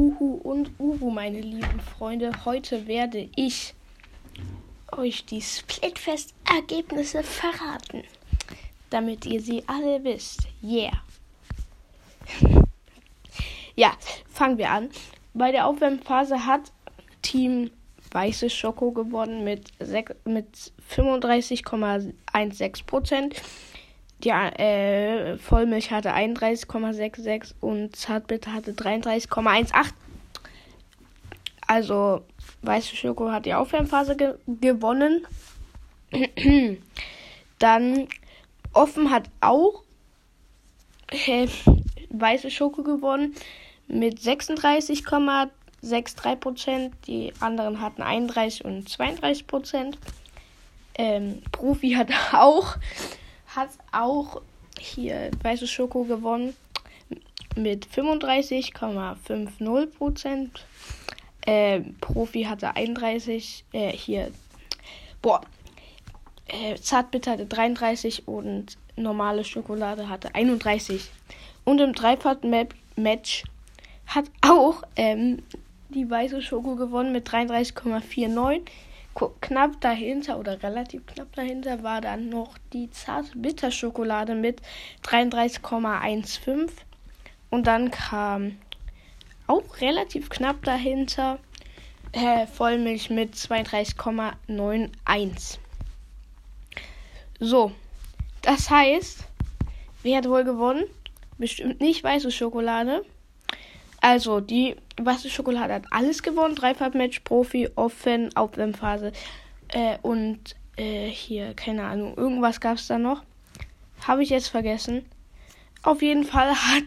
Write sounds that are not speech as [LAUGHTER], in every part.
Huhu und Uhu, meine lieben Freunde. Heute werde ich euch die Splitfest-Ergebnisse verraten, damit ihr sie alle wisst. Yeah. [LAUGHS] ja, fangen wir an. Bei der Aufwärmphase hat Team Weiße Schoko gewonnen mit, mit 35,16 Prozent. Die äh, Vollmilch hatte 31,66 und Zartbitter hatte 33,18. Also Weiße Schoko hat die Aufwärmphase ge gewonnen. [CLEARS THROAT] Dann Offen hat auch äh, Weiße Schoko gewonnen mit 36,63 Prozent. Die anderen hatten 31 und 32 Prozent. Ähm, Profi hat [LAUGHS] auch hat auch hier Weiße Schoko gewonnen mit 35,50 Prozent. Äh, Profi hatte 31, äh, hier, boah, äh, Zartbitter hatte 33 und normale Schokolade hatte 31. Und im Dreifach-Match hat auch ähm, die weiße Schoko gewonnen mit 33,49 knapp dahinter oder relativ knapp dahinter war dann noch die zarte Bitterschokolade mit 33,15 und dann kam auch relativ knapp dahinter äh, Vollmilch mit 32,91. So, das heißt, wer hat wohl gewonnen? Bestimmt nicht weiße Schokolade. Also, die weiße Schokolade hat alles gewonnen. Dreifach-Match, Profi, Offen, Aufwärmphase. Äh, und äh, hier, keine Ahnung, irgendwas gab es da noch. Habe ich jetzt vergessen. Auf jeden Fall [LAUGHS] hat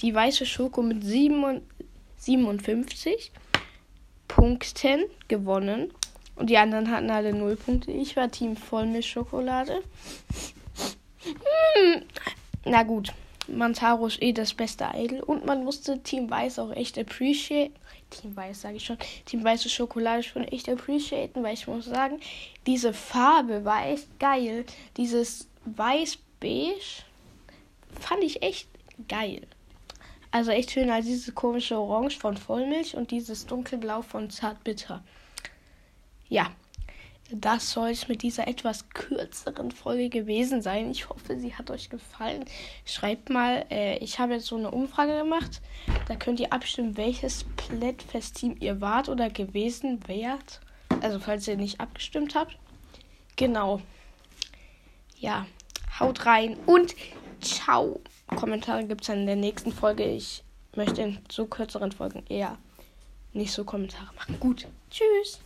die weiße Schoko mit 57 Punkten gewonnen. Und die anderen hatten alle 0 Punkte. Ich war Team Vollmilchschokolade. Hm. Na gut. Mantaro ist eh das beste Idol. Und man musste Team Weiß auch echt appreciate. Team Weiß sage ich schon. Team Weiße Schokolade schon echt appreciaten, weil ich muss sagen, diese Farbe war echt geil. Dieses Weiß-Beige fand ich echt geil. Also echt schön als dieses komische Orange von Vollmilch und dieses dunkelblau von Zartbitter. Ja, das soll es mit dieser etwas kürzeren Folge gewesen sein. Ich hoffe, sie hat euch gefallen. Schreibt mal, äh, ich habe jetzt so eine Umfrage gemacht. Da könnt ihr abstimmen, welches Plättfest-Team ihr wart oder gewesen wärt. Also, falls ihr nicht abgestimmt habt. Genau. Ja, haut rein und ciao. Kommentare gibt es dann in der nächsten Folge. Ich möchte in so kürzeren Folgen eher nicht so Kommentare machen. Gut, tschüss.